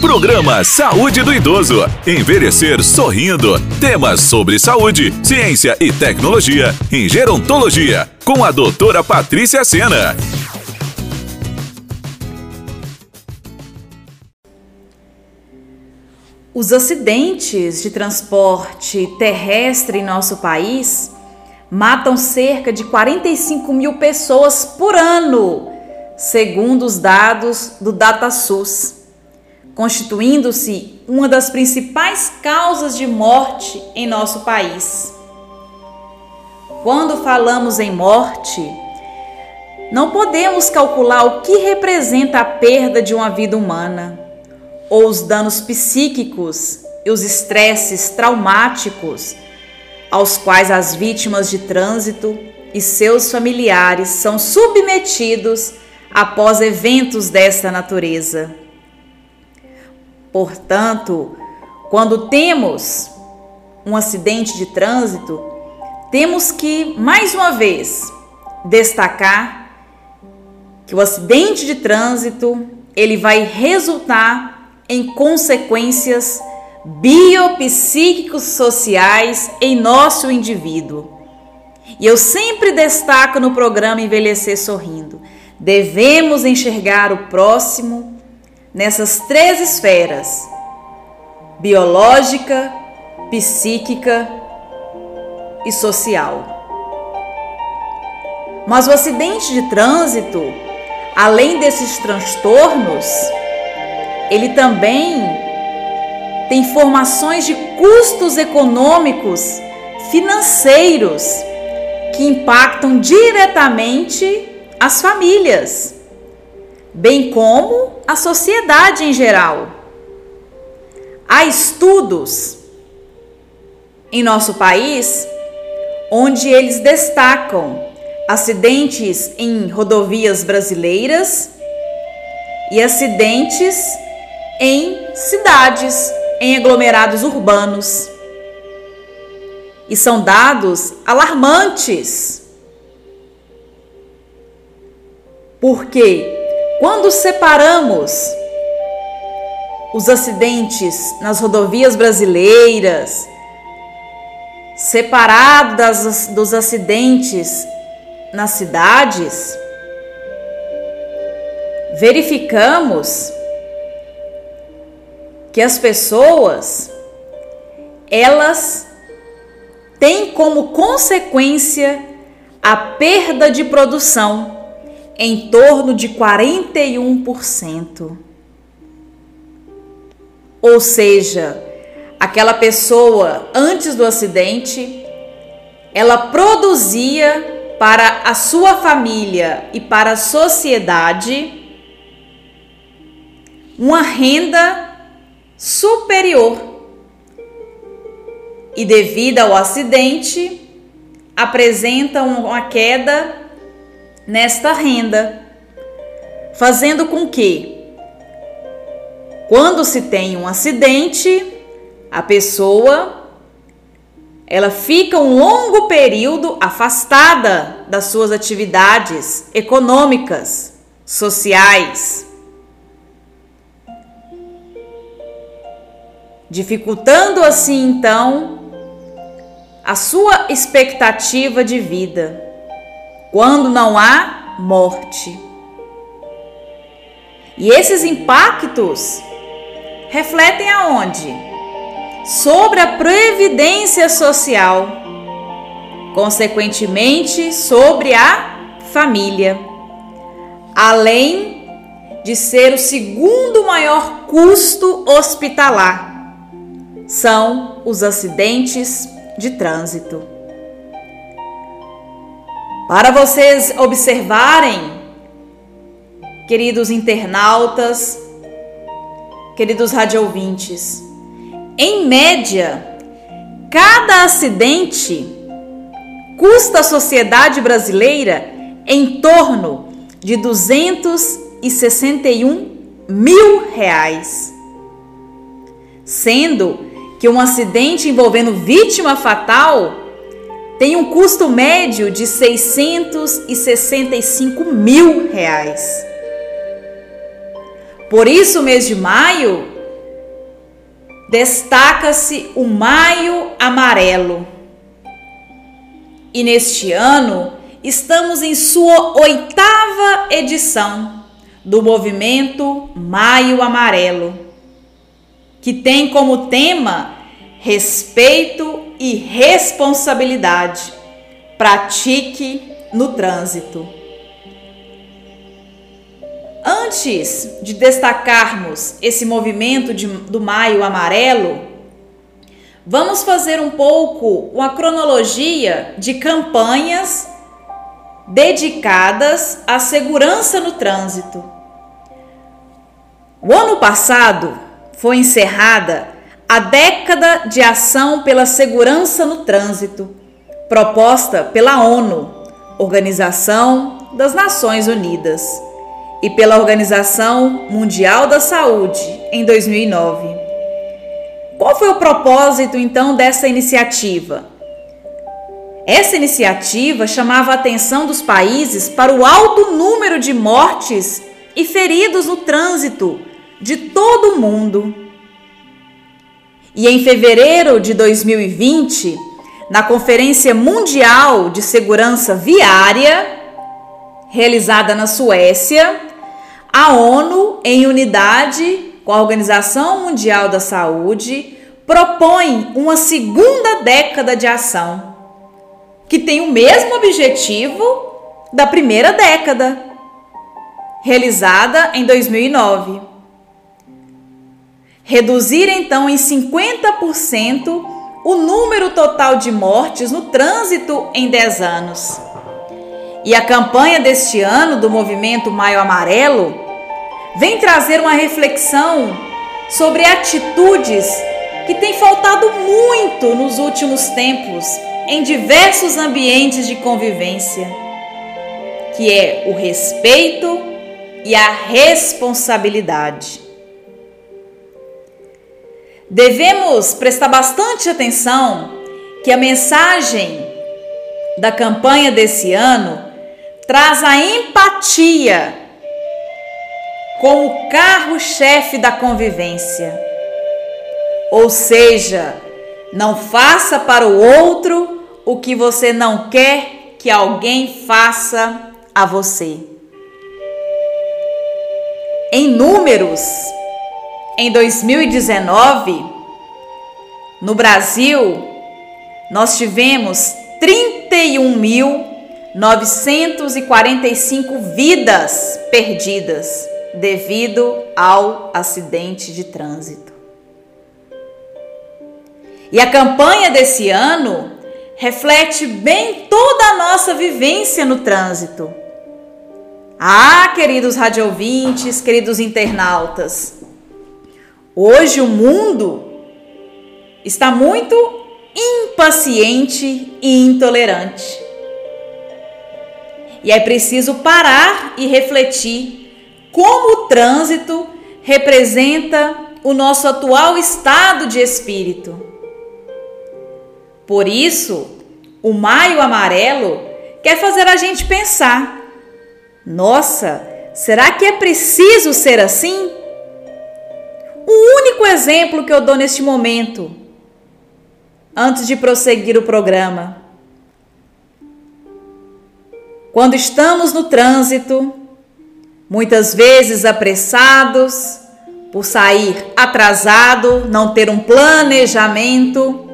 Programa Saúde do Idoso. Envelhecer sorrindo. Temas sobre saúde, ciência e tecnologia em gerontologia. Com a doutora Patrícia Sena. Os acidentes de transporte terrestre em nosso país matam cerca de 45 mil pessoas por ano, segundo os dados do DataSUS, constituindo-se uma das principais causas de morte em nosso país. Quando falamos em morte, não podemos calcular o que representa a perda de uma vida humana, ou os danos psíquicos e os estresses traumáticos aos quais as vítimas de trânsito e seus familiares são submetidos após eventos desta natureza. Portanto, quando temos um acidente de trânsito, temos que, mais uma vez, destacar que o acidente de trânsito ele vai resultar em consequências biopsíquicos sociais em nosso indivíduo. E eu sempre destaco no programa Envelhecer Sorrindo. Devemos enxergar o próximo nessas três esferas: biológica, psíquica e social. Mas o acidente de trânsito, além desses transtornos, ele também tem informações de custos econômicos, financeiros, que impactam diretamente as famílias, bem como a sociedade em geral. Há estudos em nosso país onde eles destacam acidentes em rodovias brasileiras e acidentes em cidades em aglomerados urbanos. E são dados alarmantes. Porque quando separamos os acidentes nas rodovias brasileiras, separados dos acidentes nas cidades, verificamos que as pessoas elas têm como consequência a perda de produção em torno de 41%. Ou seja, aquela pessoa antes do acidente, ela produzia para a sua família e para a sociedade uma renda superior. E devido ao acidente, apresenta uma queda nesta renda, fazendo com que, quando se tem um acidente, a pessoa ela fica um longo período afastada das suas atividades econômicas, sociais, dificultando assim então a sua expectativa de vida, quando não há morte. E esses impactos refletem aonde? Sobre a previdência social, consequentemente sobre a família, além de ser o segundo maior custo hospitalar são os acidentes de trânsito. Para vocês observarem, queridos internautas, queridos radiovintes, em média, cada acidente custa à sociedade brasileira em torno de 261 mil reais, sendo que um acidente envolvendo vítima fatal tem um custo médio de 665 mil reais. Por isso, o mês de maio destaca-se o Maio Amarelo. E neste ano estamos em sua oitava edição do movimento Maio Amarelo, que tem como tema respeito e responsabilidade. Pratique no trânsito. Antes de destacarmos esse movimento de, do Maio Amarelo, vamos fazer um pouco uma cronologia de campanhas dedicadas à segurança no trânsito. O ano passado foi encerrada a década de ação pela segurança no trânsito, proposta pela ONU, Organização das Nações Unidas, e pela Organização Mundial da Saúde em 2009. Qual foi o propósito então dessa iniciativa? Essa iniciativa chamava a atenção dos países para o alto número de mortes e feridos no trânsito de todo o mundo. E em fevereiro de 2020, na Conferência Mundial de Segurança Viária, realizada na Suécia, a ONU, em unidade com a Organização Mundial da Saúde, propõe uma segunda década de ação, que tem o mesmo objetivo da primeira década, realizada em 2009. Reduzir então em 50% o número total de mortes no trânsito em 10 anos. E a campanha deste ano do movimento Maio Amarelo vem trazer uma reflexão sobre atitudes que têm faltado muito nos últimos tempos em diversos ambientes de convivência, que é o respeito e a responsabilidade. Devemos prestar bastante atenção que a mensagem da campanha desse ano traz a empatia como carro-chefe da convivência. Ou seja, não faça para o outro o que você não quer que alguém faça a você. Em números, em 2019, no Brasil, nós tivemos 31.945 vidas perdidas devido ao acidente de trânsito. E a campanha desse ano reflete bem toda a nossa vivência no trânsito. Ah, queridos radiovintes, queridos internautas, hoje o mundo está muito impaciente e intolerante. E é preciso parar e refletir como o trânsito representa o nosso atual estado de espírito. Por isso, o Maio Amarelo quer fazer a gente pensar: nossa, será que é preciso ser assim? Único exemplo que eu dou neste momento, antes de prosseguir o programa. Quando estamos no trânsito, muitas vezes apressados, por sair atrasado, não ter um planejamento,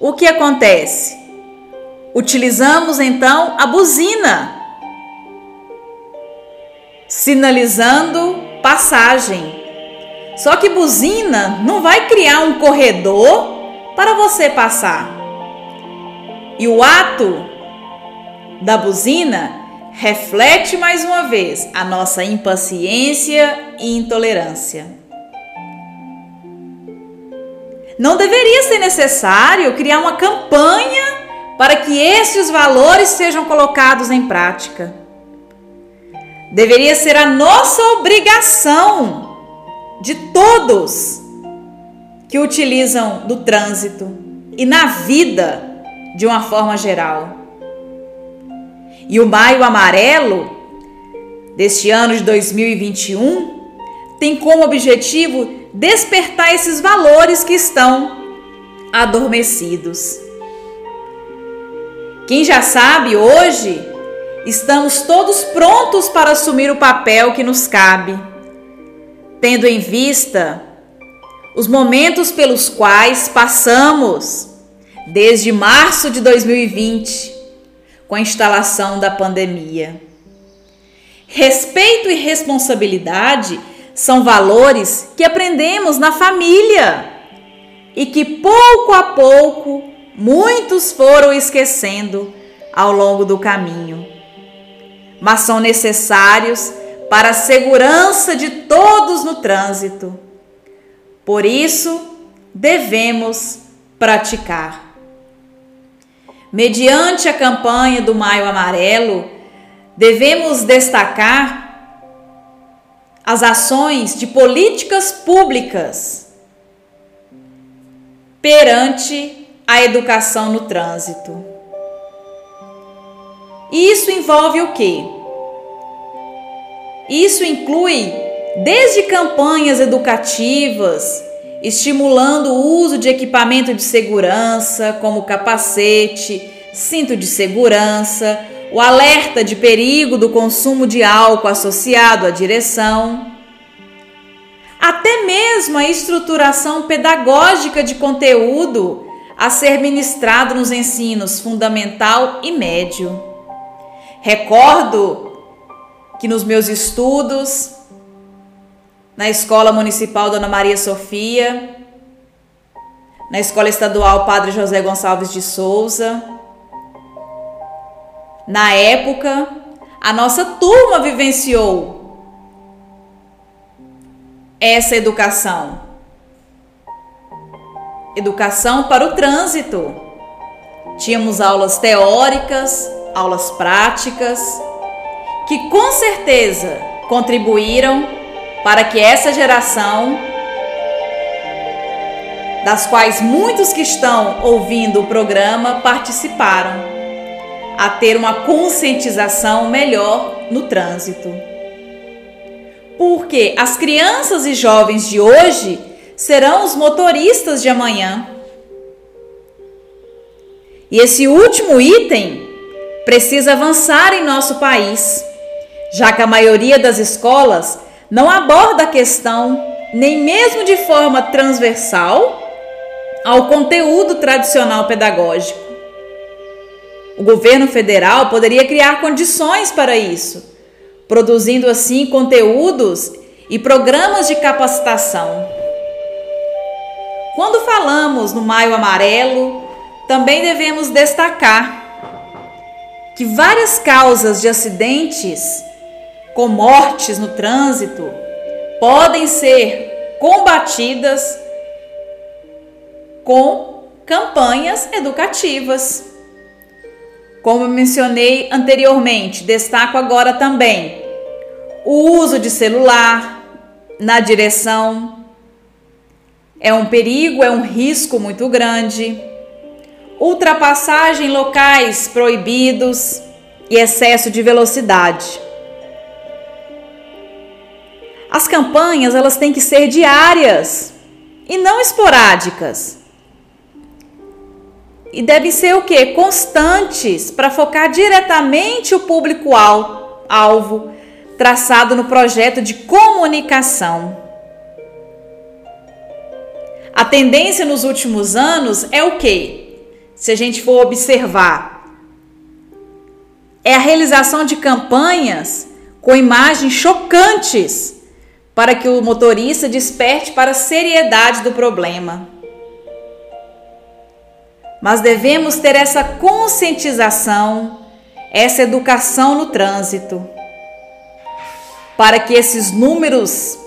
o que acontece? Utilizamos então a buzina, sinalizando passagem. Só que buzina não vai criar um corredor para você passar. E o ato da buzina reflete mais uma vez a nossa impaciência e intolerância. Não deveria ser necessário criar uma campanha para que esses valores sejam colocados em prática. Deveria ser a nossa obrigação de todos que utilizam do trânsito e na vida de uma forma geral. E o Maio Amarelo deste ano de 2021 tem como objetivo despertar esses valores que estão adormecidos. Quem já sabe, hoje estamos todos prontos para assumir o papel que nos cabe, tendo em vista os momentos pelos quais passamos desde março de 2020, com a instalação da pandemia. Respeito e responsabilidade são valores que aprendemos na família e que pouco a pouco muitos foram esquecendo ao longo do caminho. Mas são necessários para a segurança de todos no trânsito. Por isso, devemos praticar. Mediante a campanha do Maio Amarelo, devemos destacar as ações de políticas públicas perante a educação no trânsito. Isso envolve o quê? Isso inclui desde campanhas educativas, estimulando o uso de equipamento de segurança, como capacete, cinto de segurança, o alerta de perigo do consumo de álcool associado à direção, até mesmo a estruturação pedagógica de conteúdo a ser ministrado nos ensinos fundamental e médio. Recordo que nos meus estudos na Escola Municipal Dona Maria Sofia, na Escola Estadual Padre José Gonçalves de Souza, na época, a nossa turma vivenciou essa educação. Educação para o trânsito. Tínhamos aulas teóricas, aulas práticas, que com certeza contribuíram para que essa geração, das quais muitos que estão ouvindo o programa participaram, a ter uma conscientização melhor no trânsito. Porque as crianças e jovens de hoje serão os motoristas de amanhã. E esse último item precisa avançar em nosso país, já que a maioria das escolas não aborda a questão, nem mesmo de forma transversal, ao conteúdo tradicional pedagógico. O governo federal poderia criar condições para isso, produzindo assim conteúdos e programas de capacitação. Quando falamos no Maio Amarelo, também devemos destacar que várias causas de acidentes com mortes no trânsito podem ser combatidas com campanhas educativas. Como mencionei anteriormente, destaco agora também o uso de celular na direção. É um perigo, é um risco muito grande. Ultrapassagem em locais proibidos e excesso de velocidade. As campanhas elas têm que ser diárias e não esporádicas e devem ser o que? Constantes para focar diretamente o público-alvo traçado no projeto de comunicação. A tendência nos últimos anos é o que? Se a gente for observar, é a realização de campanhas com imagens chocantes para que o motorista desperte para a seriedade do problema mas devemos ter essa conscientização, essa educação no trânsito, para que esses números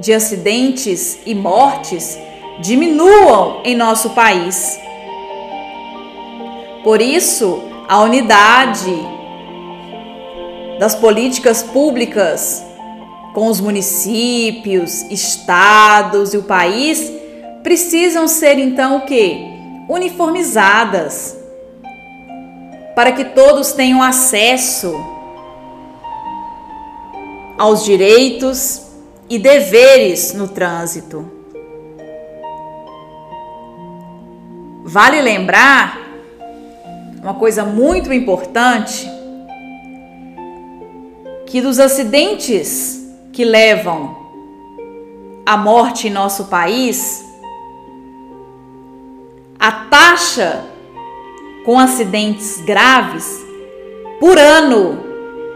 de acidentes e mortes diminuam em nosso país. Por isso, a unidade das políticas públicas com os municípios, estados e o país precisam ser então o que? Uniformizadas para que todos tenham acesso aos direitos e deveres no trânsito. Vale lembrar uma coisa muito importante que dos acidentes que levam à morte em nosso país, a taxa com acidentes graves por ano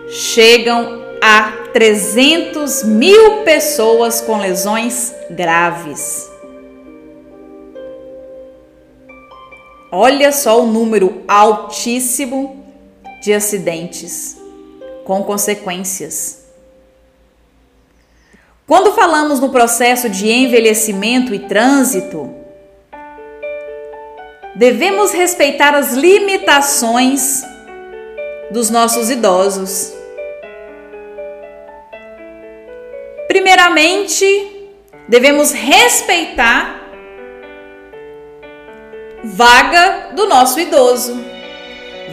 chegam a 300 mil pessoas com lesões graves. Olha só o número altíssimo de acidentes com consequências. Quando falamos no processo de envelhecimento e trânsito, devemos respeitar as limitações dos nossos idosos. Primeiramente, devemos respeitar vaga do nosso idoso,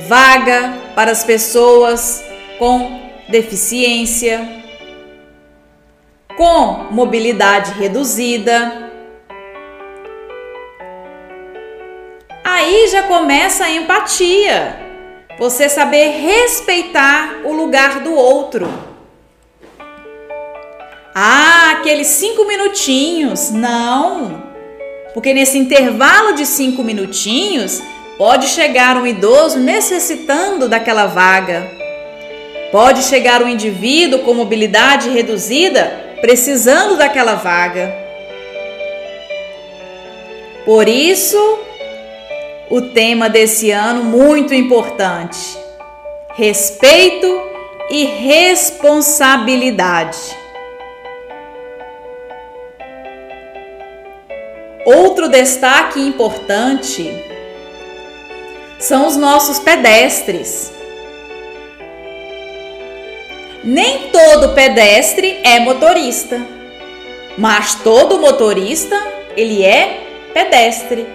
vaga para as pessoas com deficiência, com mobilidade reduzida. Aí já começa a empatia, você saber respeitar o lugar do outro. Ah, aqueles cinco minutinhos. Não, porque nesse intervalo de cinco minutinhos pode chegar um idoso necessitando daquela vaga. Pode chegar um indivíduo com mobilidade reduzida precisando daquela vaga. Por isso, o tema desse ano muito importante: respeito e responsabilidade. Outro destaque importante são os nossos pedestres. Nem todo pedestre é motorista, mas todo motorista ele é pedestre.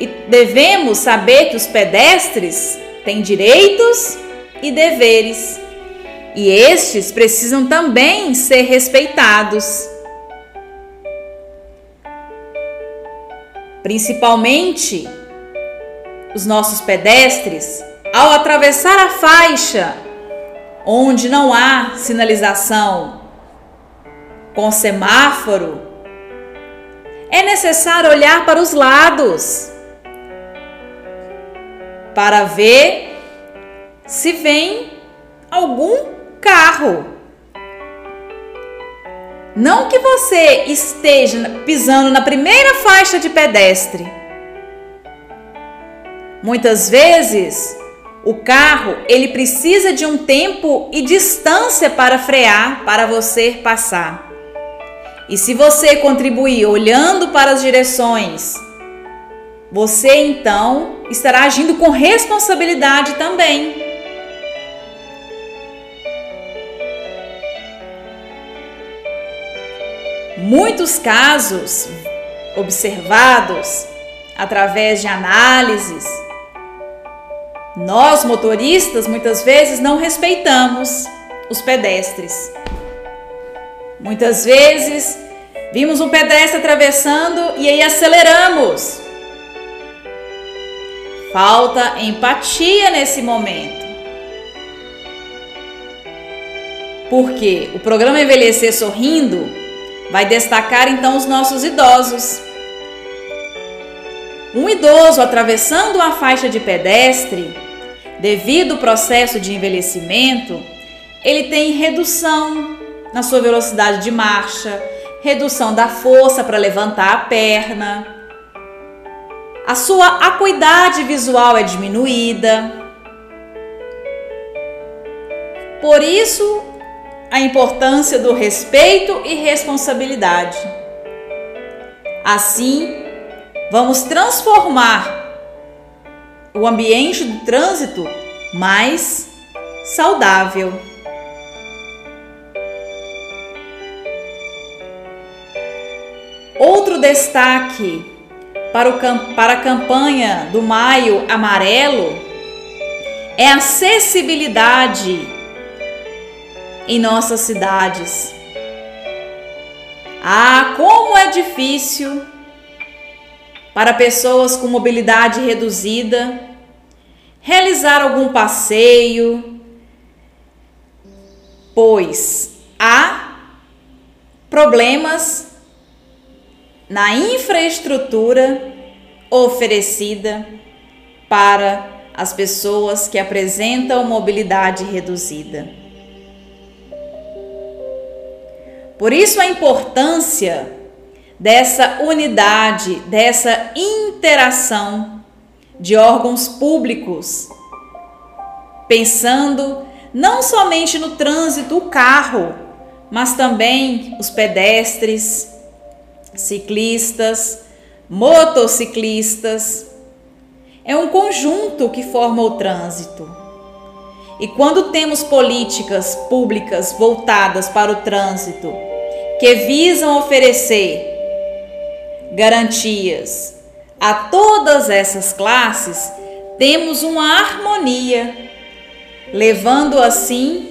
E devemos saber que os pedestres têm direitos e deveres, e estes precisam também ser respeitados. principalmente os nossos pedestres, ao atravessar a faixa onde não há sinalização com semáforo, é necessário olhar para os lados para ver se vem algum carro não que você esteja pisando na primeira faixa de pedestre. Muitas vezes, o carro, ele precisa de um tempo e distância para frear para você passar. E se você contribuir olhando para as direções, você então estará agindo com responsabilidade também. Muitos casos observados através de análises, nós motoristas muitas vezes não respeitamos os pedestres. Muitas vezes vimos um pedestre atravessando e aí aceleramos. Falta empatia nesse momento. Porque o programa Envelhecer Sorrindo vai destacar então os nossos idosos. Um idoso atravessando uma faixa de pedestre, devido ao processo de envelhecimento, ele tem redução na sua velocidade de marcha, redução da força para levantar a perna. A sua acuidade visual é diminuída. Por isso, a importância do respeito e responsabilidade. Assim, vamos transformar o ambiente do trânsito mais saudável. Outro destaque para, o, para a campanha do Maio Amarelo é a acessibilidade em nossas cidades. Ah, como é difícil para pessoas com mobilidade reduzida, realizar algum passeio, pois há problemas na infraestrutura oferecida para as pessoas que apresentam mobilidade reduzida. Por isso a importância dessa unidade, dessa interação de órgãos públicos, pensando não somente no trânsito, o carro, mas também os pedestres, ciclistas, motociclistas. É um conjunto que forma o trânsito. E quando temos políticas públicas voltadas para o trânsito, que visam oferecer garantias a todas essas classes, temos uma harmonia, levando assim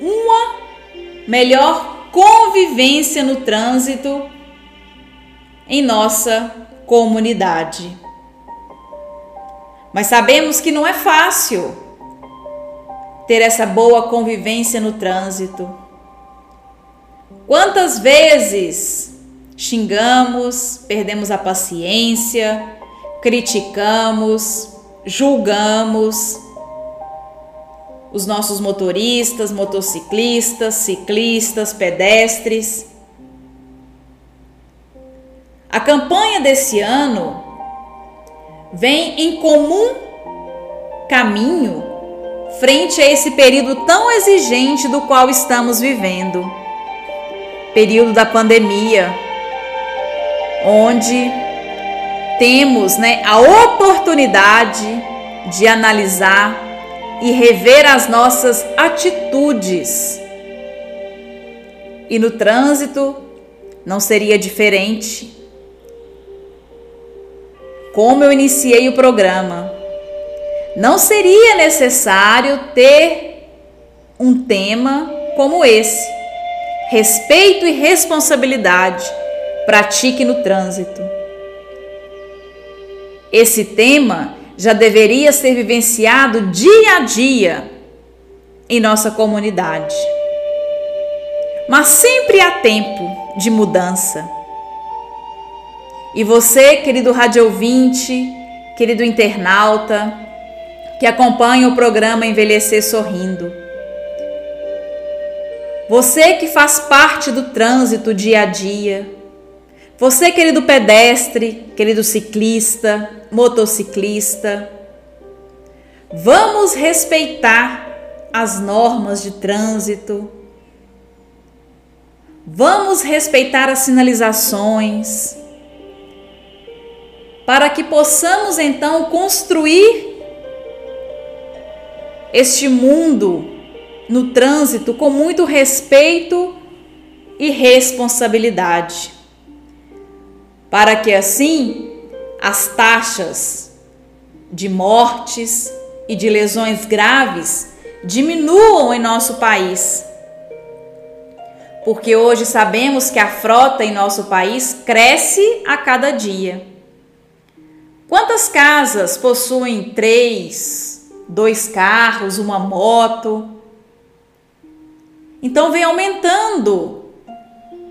uma melhor convivência no trânsito em nossa comunidade. Mas sabemos que não é fácil ter essa boa convivência no trânsito. Quantas vezes xingamos, perdemos a paciência, criticamos, julgamos os nossos motoristas, motociclistas, ciclistas, pedestres. A campanha desse ano vem em comum caminho frente a esse período tão exigente do qual estamos vivendo período da pandemia onde temos né, a oportunidade de analisar e rever as nossas atitudes. E no trânsito não seria diferente. Como eu iniciei o programa, não seria necessário ter um tema como esse: respeito e responsabilidade pratique no trânsito. Esse tema já deveria ser vivenciado dia a dia em nossa comunidade. Mas sempre há tempo de mudança. E você, querido rádio ouvinte, querido internauta, que acompanha o programa Envelhecer Sorrindo. Você que faz parte do trânsito dia a dia, você, querido pedestre, querido ciclista, motociclista, vamos respeitar as normas de trânsito. Vamos respeitar as sinalizações para que possamos então construir este mundo no trânsito com muito respeito e responsabilidade para que assim as taxas de mortes e de lesões graves diminuam em nosso país. Porque hoje sabemos que a frota em nosso país cresce a cada dia. Quantas casas possuem três, dois carros, uma moto? Então vem aumentando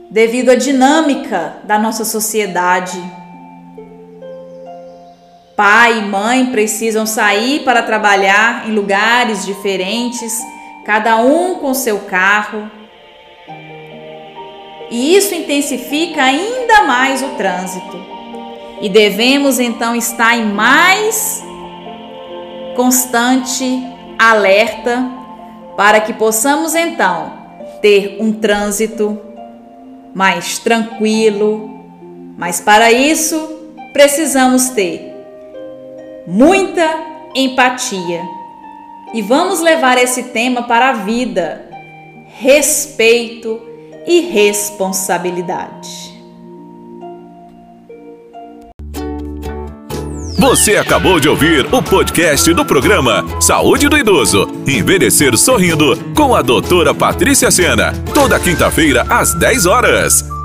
devido à dinâmica da nossa sociedade. Pai e mãe precisam sair para trabalhar em lugares diferentes, cada um com seu carro. E isso intensifica ainda mais o trânsito. E devemos então estar em mais constante alerta para que possamos então ter um trânsito mais tranquilo. Mas para isso, precisamos ter muita empatia. E vamos levar esse tema para a vida: respeito e responsabilidade. Você acabou de ouvir o podcast do programa Saúde do Idoso. Envelhecer sorrindo com a doutora Patrícia Sena. Toda quinta-feira às 10 horas.